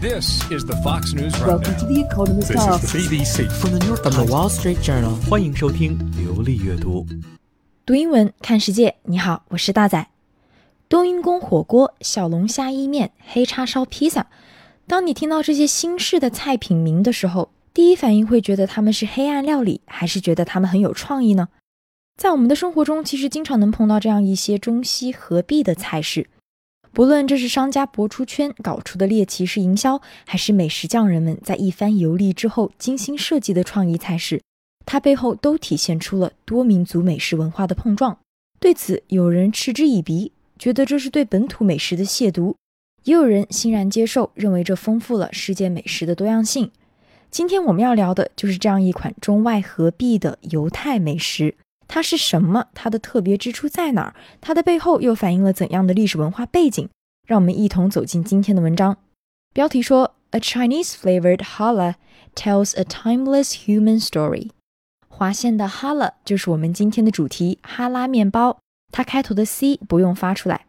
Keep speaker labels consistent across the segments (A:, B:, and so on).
A: This is the Fox News.
B: Welcome to the Economist.
C: This is CBC from the
D: Wall Street Journal.
E: 欢迎收听流利阅读，
F: 读英文看世界。你好，我是大仔。冬阴功火锅、小龙虾意面、黑叉烧披萨。当你听到这些新式的菜品名的时候，第一反应会觉得他们是黑暗料理，还是觉得他们很有创意呢？在我们的生活中，其实经常能碰到这样一些中西合璧的菜式。不论这是商家博出圈搞出的猎奇式营销，还是美食匠人们在一番游历之后精心设计的创意菜式，它背后都体现出了多民族美食文化的碰撞。对此，有人嗤之以鼻，觉得这是对本土美食的亵渎；也有人欣然接受，认为这丰富了世界美食的多样性。今天我们要聊的就是这样一款中外合璧的犹太美食。它是什么？它的特别之处在哪儿？它的背后又反映了怎样的历史文化背景？让我们一同走进今天的文章。标题说：A Chinese flavored challah tells a timeless human story。划线的 challah 就是我们今天的主题——哈拉面包。它开头的 c 不用发出来。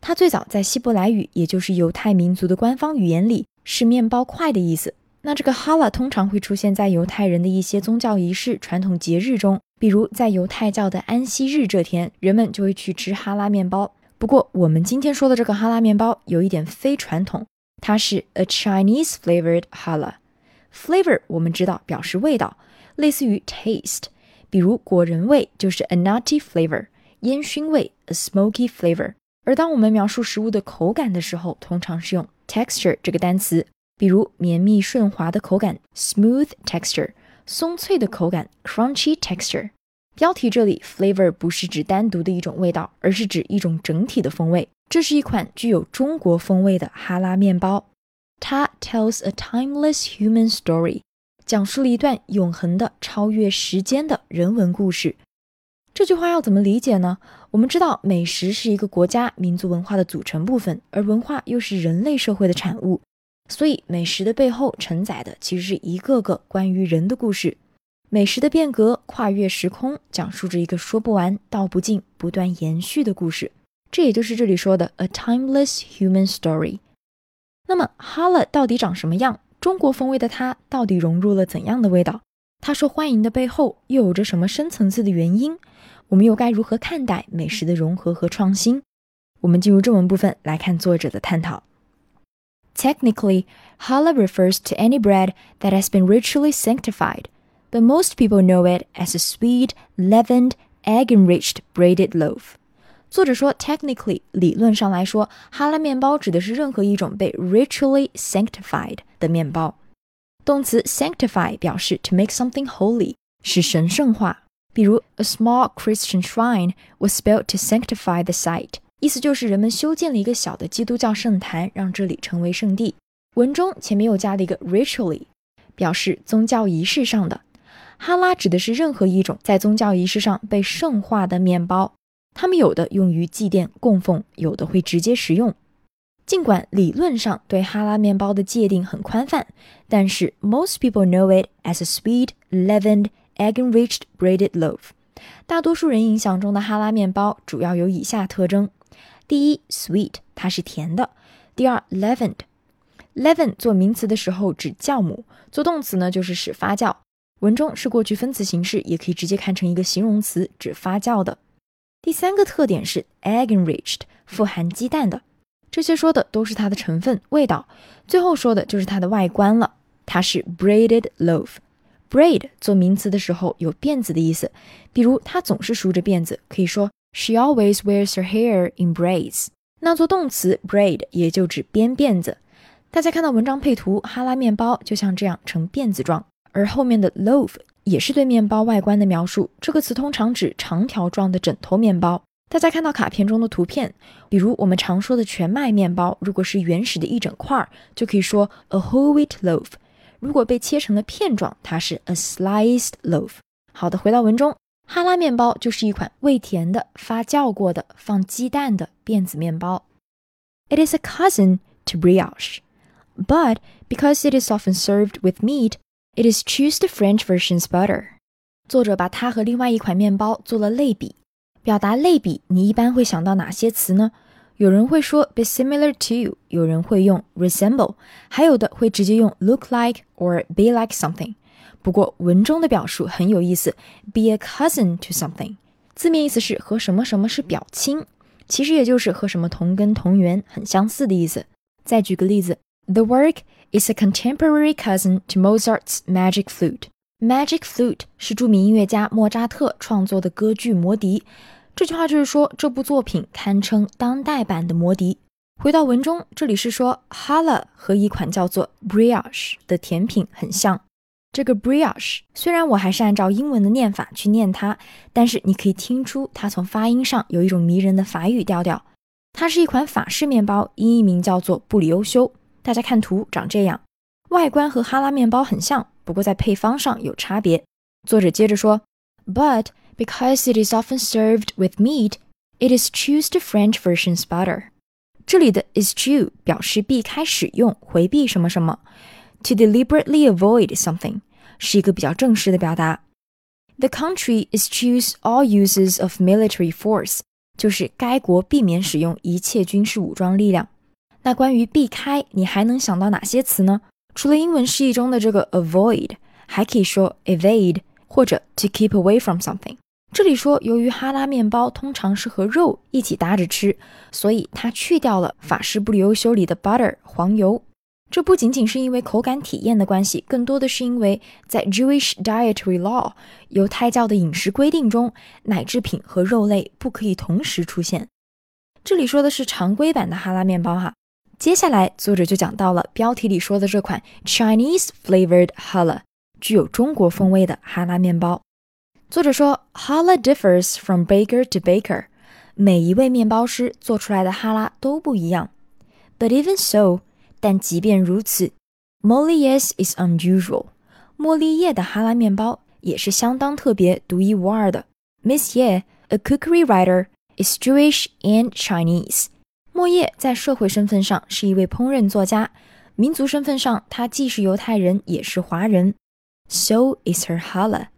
F: 它最早在希伯来语，也就是犹太民族的官方语言里，是面包块的意思。那这个 challah 通常会出现在犹太人的一些宗教仪式、传统节日中，比如在犹太教的安息日这天，人们就会去吃哈拉面包。不过，我们今天说的这个哈拉面包有一点非传统，它是 a Chinese flavored hala。flavor 我们知道表示味道，类似于 taste，比如果仁味就是 a nutty flavor，烟熏味 a smoky flavor。而当我们描述食物的口感的时候，通常是用 texture 这个单词，比如绵密顺滑的口感 smooth texture，松脆的口感 crunchy texture。标题这里 flavor 不是指单独的一种味道，而是指一种整体的风味。这是一款具有中国风味的哈拉面包。它 tells a timeless human story，讲述了一段永恒的、超越时间的人文故事。这句话要怎么理解呢？我们知道，美食是一个国家民族文化的组成部分，而文化又是人类社会的产物，所以美食的背后承载的其实是一个个关于人的故事。美食的变革跨越时空，讲述着一个说不完、道不尽、不断延续的故事。这也就是这里说的 a timeless human story。那么哈勒到底长什么样？中国风味的它到底融入了怎样的味道？它受欢迎的背后又有着什么深层次的原因？我们又该如何看待美食的融合和创新？我们进入正文部分来看作者的探讨。Technically, challah refers to any bread that has been ritually sanctified, but most people know it as a sweet, leavened, egg-enriched braided loaf. 作者说，technically 理论上来说，哈拉面包指的是任何一种被 ritually sanctified 的面包。动词 sanctify 表示 to make something holy，使神圣化。比如，a small Christian shrine was built to sanctify the site， 意思就是人们修建了一个小的基督教圣坛，让这里成为圣地。文中前面又加了一个 ritually，表示宗教仪式上的。哈拉指的是任何一种在宗教仪式上被圣化的面包。它们有的用于祭奠供奉，有的会直接食用。尽管理论上对哈拉面包的界定很宽泛，但是 most people know it as a sweet, leavened, egg-enriched braided loaf。大多数人印象中的哈拉面包主要有以下特征：第一，sweet，它是甜的；第二，leavened。leaven 做名词的时候指酵母，做动词呢就是使发酵。文中是过去分词形式，也可以直接看成一个形容词，指发酵的。第三个特点是 egg enriched，富含鸡蛋的。这些说的都是它的成分、味道。最后说的就是它的外观了。它是 braided loaf。braid 做名词的时候有辫子的意思，比如它总是梳着辫子，可以说 she always wears her hair in braids。那做动词 braid 也就指编辫子。大家看到文章配图，哈拉面包就像这样呈辫子状，而后面的 loaf。也是对面包外观的描述。这个词通常指长条状的枕头面包。大家看到卡片中的图片，比如我们常说的全麦面包，如果是原始的一整块，就可以说 a whole wheat loaf；如果被切成了片状，它是 a sliced loaf。好的，回到文中，哈拉面包就是一款味甜的、发酵过的、放鸡蛋的辫子面包。It is a cousin to brioche, but because it is often served with meat. It is choose the French version's butter。作者把它和另外一款面包做了类比，表达类比，你一般会想到哪些词呢？ 有人会说 be similar to，有人会用 resemble，还有的会直接用 look like or be like something。 不过文中的表述很有意思，be a cousin to something，字面意思是和什么什么是表亲，其实也就是和什么同根同源、很相似的意思。再举个例子，The work is a contemporary cousin to Mozart's Magic Flute。Magic Flute 是著名音乐家莫扎特创作的歌剧《魔笛》。这句话就是说，这部作品堪称当代版的魔笛。回到文中，这里是说，Hala 和一款叫做 brioche 的甜品很像。这个 brioch，虽然我还是按照英文的念法去念它，但是你可以听出它从发音上有一种迷人的法语调调。它是一款法式面包，音译名叫做布里欧修。大家看图，长这样，外观和哈拉面包很像，不过在配方上有差别。作者接着说，But Because it is often served with meat, it is choose the French version's butter. 这里的 eschew 表示避开使用、回避什么什么，to deliberately avoid something 是一个比较正式的表达。The country eschews all uses of military force，就是该国避免使用一切军事武装力量。那关于避开，你还能想到哪些词呢？除了英文释义中的这个 avoid，还可以说 evade 或者 to keep away from something。这里说，由于哈拉面包通常是和肉一起搭着吃，所以它去掉了法式布里欧修里的 butter 黄油。这不仅仅是因为口感体验的关系，更多的是因为在 Jewish dietary law 犹太教的饮食规定中，奶制品和肉类不可以同时出现。这里说的是常规版的哈拉面包哈。接下来作者就讲到了标题里说的这款 Chinese flavored challah，具有中国风味的哈拉面包。作者说，Challah differs from baker to baker，每一位面包师做出来的哈拉都不一样。But even so，但即便如此，Molière's is unusual，莫利叶的哈拉面包也是相当特别、独一无二的。Miss Ye，a cookery writer，is Jewish and Chinese。莫叶在社会身份上是一位烹饪作家，民族身份上他既是犹太人也是华人。So is her challah。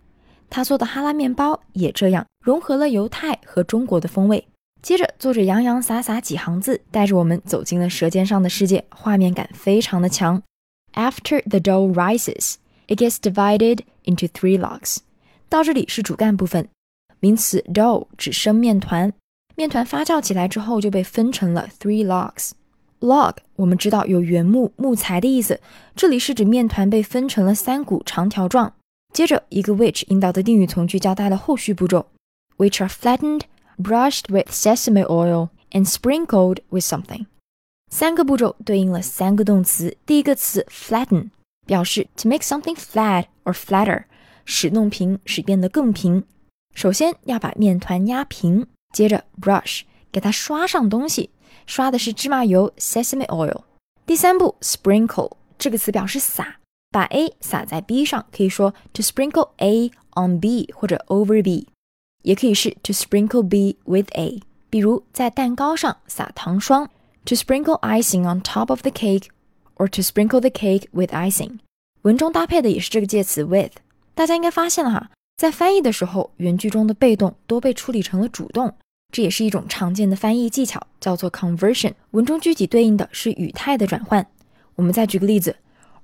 F: 他做的哈拉面包也这样融合了犹太和中国的风味。接着，作者洋洋洒洒几行字，带着我们走进了《舌尖上的世界》，画面感非常的强。After the dough rises, it gets divided into three logs。到这里是主干部分，名词 dough 指生面团，面团发酵起来之后就被分成了 three logs。log 我们知道有原木、木材的意思，这里是指面团被分成了三股长条状。接着，一个 which 引导的定语从句交代了后续步骤，which are flattened, brushed with sesame oil and sprinkled with something。三个步骤对应了三个动词。第一个词 flatten 表示 to make something flat or flatter，使弄平，使变得更平。首先要把面团压平，接着 brush 给它刷上东西，刷的是芝麻油 sesame oil。第三步 sprinkle 这个词表示撒。把 A 撒在 B 上，可以说 to sprinkle A on B 或者 over B， 也可以是 to sprinkle B with A。比如在蛋糕上撒糖霜，to sprinkle icing on top of the cake，or to sprinkle the cake with icing。文中搭配的也是这个介词 with。大家应该发现了哈，在翻译的时候，原句中的被动都被处理成了主动，这也是一种常见的翻译技巧，叫做 conversion。文中具体对应的是语态的转换。我们再举个例子。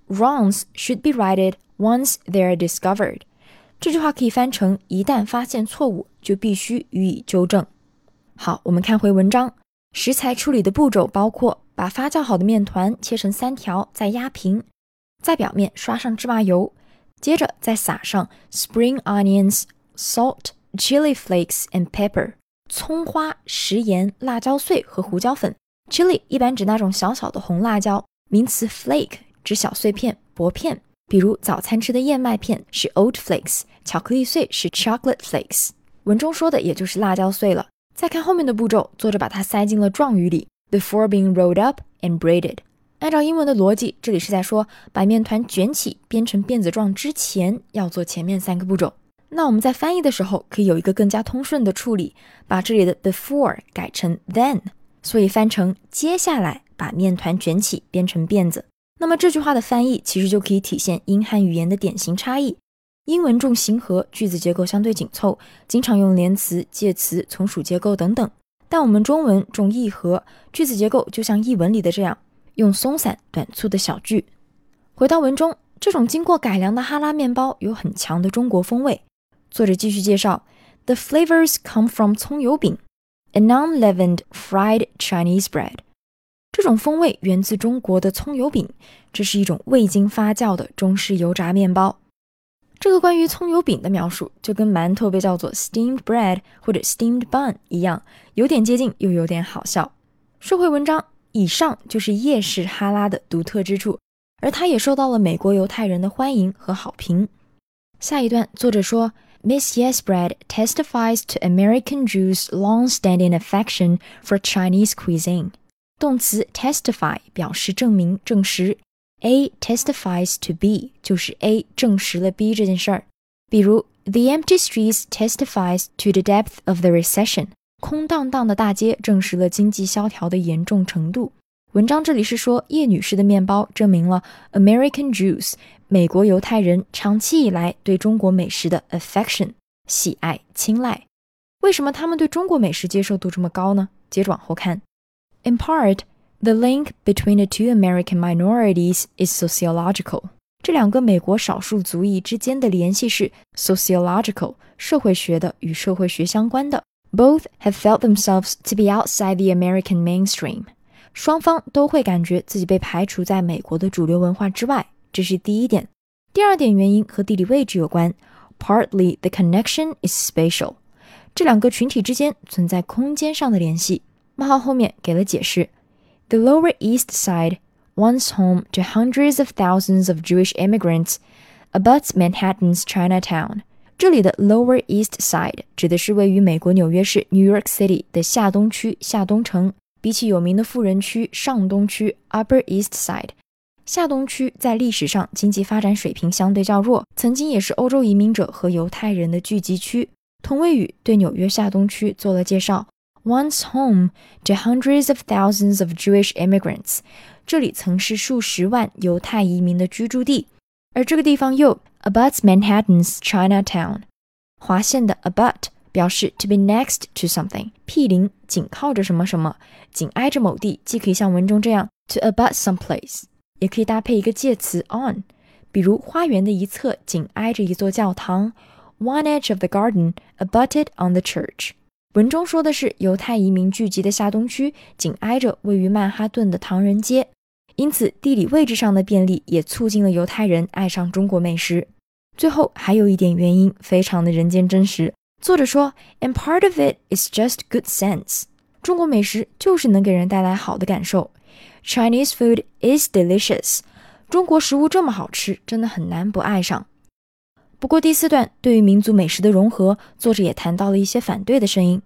F: Wrongs should be righted once they are discovered。 这句话可以翻成：一旦发现错误，就必须予以纠正。好，我们看回文章。食材处理的步骤包括把发酵好的面团切成三条，再压平，在表面刷上芝麻油，接着再撒上 spring onions、salt、chili flakes and pepper。葱花、食盐、辣椒碎和胡椒粉。Chili 一般指那种小小的红辣椒，名词 flake。指小碎片、薄片，比如早餐吃的燕麦片是 oat flakes，巧克力碎是 chocolate flakes。文中说的也就是辣椒碎了。再看后面的步骤，作者把它塞进了状语里，before being rolled up and braided。按照英文的逻辑，这里是在说把面团卷起编成辫子状之前要做前面三个步骤。那我们在翻译的时候可以有一个更加通顺的处理，把这里的 before 改成 then，所以翻成接下来把面团卷起编成辫子。那么这句话的翻译其实就可以体现英汉语言的典型差异。英文重形和，句子结构相对紧凑，经常用连词、介词、从属结构等等。但我们中文重意合，句子结构就像译文里的这样，用松散短促的小句。回到文中，这种经过改良的哈拉面包有很强的中国风味。作者继续介绍：The flavors come from 葱油饼，a non-leavened fried Chinese bread。这种风味源自中国的葱油饼，这是一种未经发酵的中式油炸面包。这个关于葱油饼的描述，就跟馒头被叫做 steamed bread 或者 steamed bun 一样，有点接近，又有点好笑。说回文章，以上就是夜市哈拉的独特之处，而它也受到了美国犹太人的欢迎和好评。下一段，作者说，Miss Yes Bread testifies to American Jews' long-standing affection for Chinese cuisine。动词 testify 表示证明、证实，A testifies to B 就是 A 证实了 B 这件事儿。比如，The empty streets testifies to the depth of the recession。空荡荡的大街证实了经济萧条的严重程度。文章这里是说，叶女士的面包证明了 American Jews 美国犹太人长期以来对中国美食的 affection 喜爱、青睐。为什么他们对中国美食接受度这么高呢？接着往后看。In part, the link between the two American minorities is sociological. 这两个美国少数族裔之间的联系是 sociological，社会学的，与社会学相关的。Both have felt themselves to be outside the American mainstream. 双方都会感觉自己被排除在美国的主流文化之外，这是第一点。第二点原因和地理位置有关，partly the connection is spatial。这两个群体之间存在空间上的联系。 冒号后面给了解释：The Lower East Side, once home to hundreds of thousands of Jewish immigrants, abuts Manhattan's Chinatown。这里的 Lower East Side 指的是位于美国纽约市 New York City 的下东区、下东城。比起有名的富人区上东区 Upper East Side，下东区在历史上经济发展水平相对较弱，曾经也是欧洲移民者和犹太人的聚集区。同位语对纽约下东区做了介绍。Once home to hundreds of thousands of Jewish immigrants，这里曾是数十万犹太移民的居住地，而这个地方又 abuts Manhattan's Chinatown。划线的 abut 表示 to be next to something，毗邻、紧靠着什么什么，紧挨着某地，既可以像文中这样 to abut some place，也可以搭配一个介词 on，比如花园的一侧紧挨着一座教堂，one edge of the garden abutted on the church。 文中说的是犹太移民聚集的下东区，紧挨着位于曼哈顿的唐人街，因此地理位置上的便利也促进了犹太人爱上中国美食。最后还有一点原因，非常的人间真实。作者说，and part of it is just good sense。中国美食就是能给人带来好的感受。Chinese food is delicious。中国食物这么好吃，真的很难不爱上。不过第四段对于民族美食的融合，作者也谈到了一些反对的声音。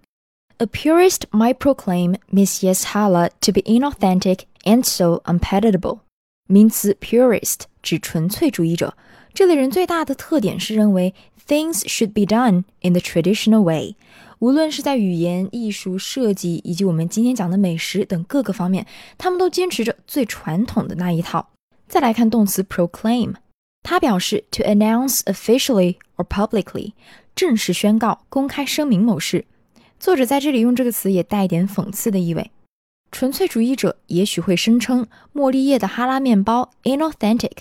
F: A purist might proclaim Miss Yes Hala to be inauthentic and so unpalatable。名词 purist 指纯粹主义者，这类人最大的特点是认为 things should be done in the traditional way。无论是在语言、艺术、设计，以及我们今天讲的美食等各个方面，他们都坚持着最传统的那一套。再来看动词 proclaim。他表示，to announce officially or publicly，正式宣告、公开声明某事。作者在这里用这个词也带一点讽刺的意味。纯粹主义者也许会声称，茉莉叶的哈拉面包 inauthentic。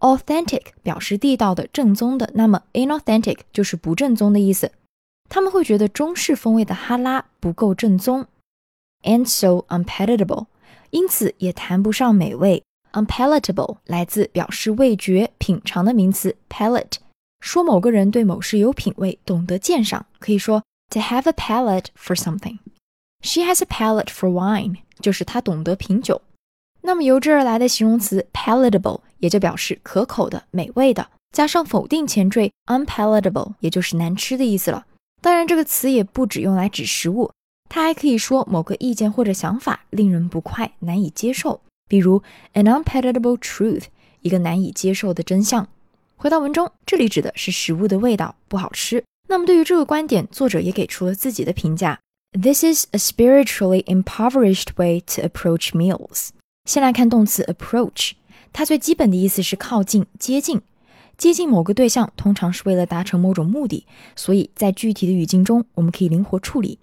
F: authentic 表示地道的、正宗的，那么 inauthentic 就是不正宗的意思。他们会觉得中式风味的哈拉不够正宗，and so unpalatable，因此也谈不上美味。Unpalatable 来自表示味觉、品尝的名词 palate，说某个人对某事有品味、懂得鉴赏，可以说 to have a palate for something。She has a palate for wine，就是她懂得品酒。那么由这而来的形容词 palatable 也就表示可口的、美味的，加上否定前缀 unpalatable，也就是难吃的意思了。当然，这个词也不只用来指食物，它还可以说某个意见或者想法令人不快、难以接受。比如 an unpalatable truth，一个难以接受的真相。回到文中，这里指的是食物的味道不好吃。那么对于这个观点，作者也给出了自己的评价：This is a spiritually impoverished way to approach meals。先来看动词 approach，它最基本的意思是靠近、接近。接近某个对象，通常是为了达成某种目的，所以在具体的语境中，我们可以灵活处理。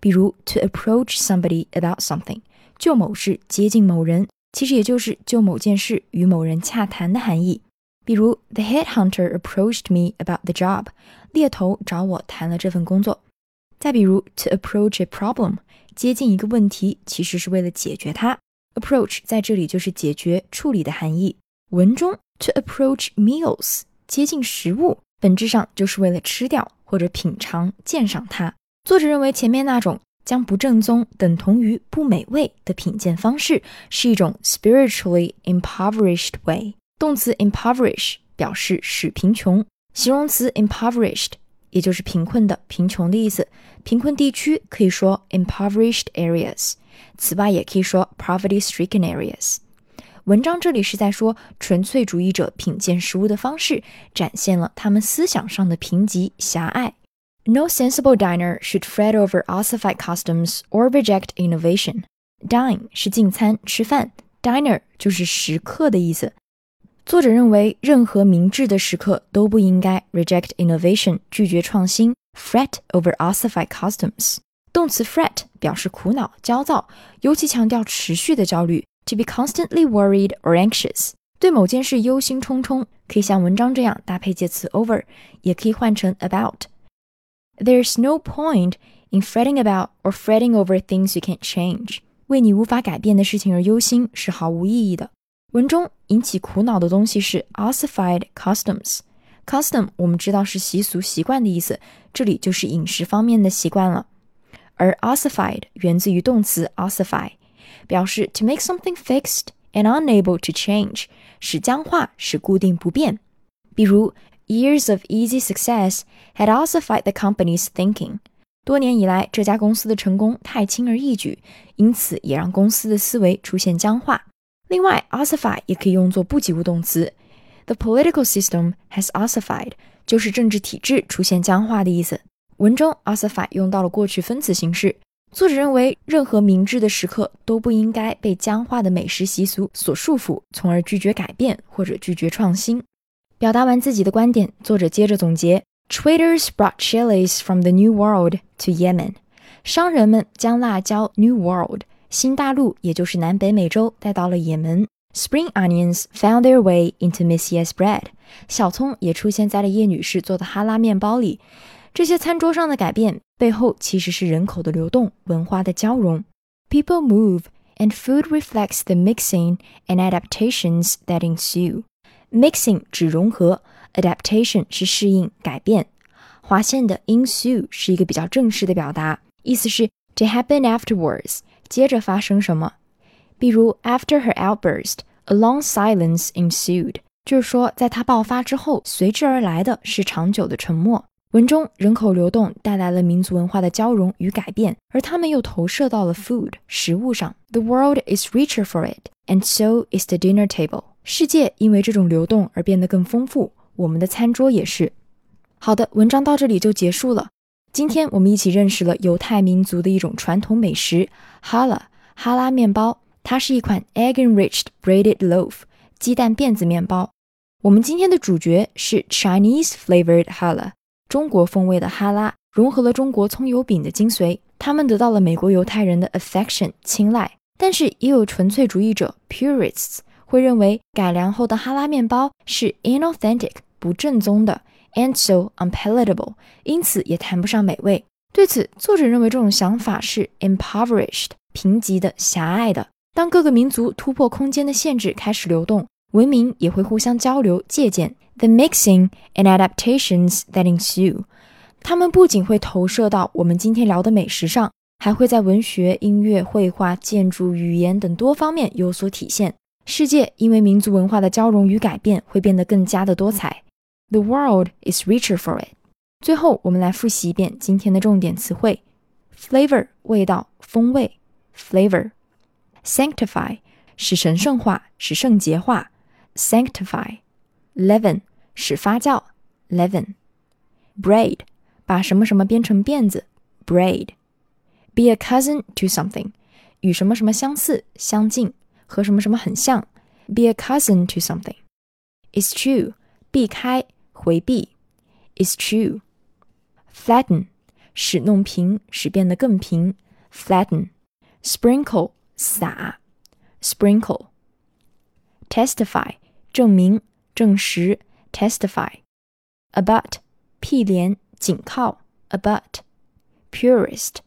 F: 比如 to approach somebody about something，就某事接近某人，其实也就是就某件事与某人洽谈的含义。比如 the headhunter approached me about the job，猎头找我谈了这份工作。再比如 to approach a problem，接近一个问题，其实是为了解决它。approach 在这里就是解决、处理的含义。文中 to approach meals，接近食物，本质上就是为了吃掉或者品尝、鉴赏它。作者认为前面那种将不正宗等同于不美味的品鉴方式，是一种 spiritually impoverished way。动词 impoverish 表示使贫穷，形容词 impoverished 也就是贫困的、贫穷的意思。贫困地区可以说 impoverished areas。此外，也可以说 poverty-stricken areas。文章这里是在说纯粹主义者品鉴食物的方式，展现了他们思想上的贫瘠狭隘。No sensible diner should fret over ossified customs or reject innovation. Dine 是进餐吃饭，diner 就是食客的意思。作者认为，任何明智的食客都不应该 reject innovation 拒绝创新，fret over ossified customs。动词 fret 表示苦恼、焦躁，尤其强调持续的焦虑，to be constantly worried or anxious，对某件事忧心忡忡，可以像文章这样搭配介词 over，也可以换成 about。 There's no point in fretting about or fretting over things you can't change。为你无法改变的事情而忧心是毫无意义的。文中引起苦恼的东西是 ossified customs。custom 我们知道是习俗、习惯的意思，这里就是饮食方面的习惯了。而 ossified 源自于动词 ossify，表示 to make something fixed and unable to change，使僵化，使固定不变。比如 years of easy success had ossified the company's thinking。多年以来，这家公司的成功太轻而易举，因此也让公司的思维出现僵化。另外，ossify 也可以用作不及物动词。The political system has ossified，就是政治体制出现僵化的意思。文中 ossify 用到了过去分词形式。作者认为，任何明智的时刻都不应该被僵化的美食习俗所束缚，从而拒绝改变或者拒绝创新。表达完自己的观点，作者接着总结：Traders brought chilies from the New World to Yemen。商人们将辣椒 New World 新大陆，也就是南北美洲带到了也门。Spring onions found their way into Miss Ye's bread。小葱也出现在了叶女士做的哈拉面包里。这些餐桌上的改变背后其实是人口的流动、文化的交融。People move, and food reflects the mixing and adaptations that ensue. Mixing 指融合，adaptation 是适应、改变。划线的 ensue 是一个比较正式的表达，意思是 to happen afterwards，接着发生什么。比如，After her outburst, a long silence ensued，就是说，在她爆发之后，随之而来的是长久的沉默。文中人口流动带来了民族文化的交融与改变，而他们又投射到了 food 食物上。The world is richer for it, and so is the dinner table。世界因为这种流动而变得更丰富，我们的餐桌也是。好的，文章到这里就结束了。今天我们一起认识了犹太民族的一种传统美食 ——hala 哈拉面包。它是一款 egg-enriched breaded loaf 鸡蛋辫子面包。我们今天的主角是 Chinese flavored hala。中国风味的哈拉融合了中国葱油饼的精髓，他们得到了美国犹太人的 affection 青睐。但是也有纯粹主义者 purists 会认为改良后的哈拉面包是 inauthentic 不正宗的，and so unpalatable，因此也谈不上美味。对此，作者认为这种想法是 impoverished 贫瘠的、狭隘的。当各个民族突破空间的限制，开始流动，文明也会互相交流、借鉴。The mixing and adaptations that ensue，它们不仅会投射到我们今天聊的美食上，还会在文学、音乐、绘画、建筑、语言等多方面有所体现。世界因为民族文化的交融与改变，会变得更加的多彩。The world is richer for it。最后，我们来复习一遍今天的重点词汇：flavor 味道、风味；flavor；sanctify 使神圣化、使圣洁化；sanctify。leaven 使发酵，leaven；braid 把什么什么编成辫子，braid；be a cousin to something 与什么什么相似、相近，和什么什么很像，be a cousin to something；eschew 避开、回避，eschew；flatten 使弄平，使变得更平，flatten。sprinkle 撒，sprinkle。testify 证明、证实，testify。abut 毗连、紧靠，abut。purist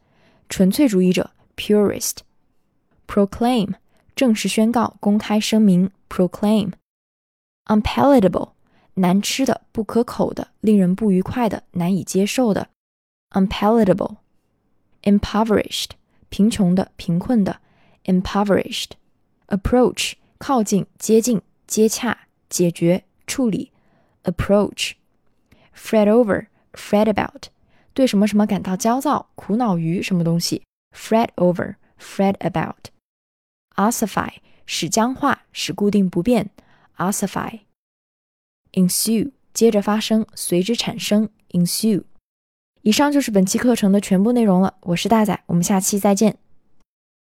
F: 纯粹主义者，purist。proclaim 正式宣告、公开声明，proclaim。unpalatable 难吃的、不可口的、令人不愉快的、难以接受的，unpalatable。impoverished 贫穷的、贫困的，impoverished。approach 靠近、接近、接洽、解决、处理，approach。fret over fret about 对什么什么感到焦躁、苦恼于什么东西，fret over fret about。 Ossify 使僵化、使固定不变，ossify。ensue 接着发生，随之产生，ensue。以上就是本期课程的全部内容了，我是大仔，我们下期再见。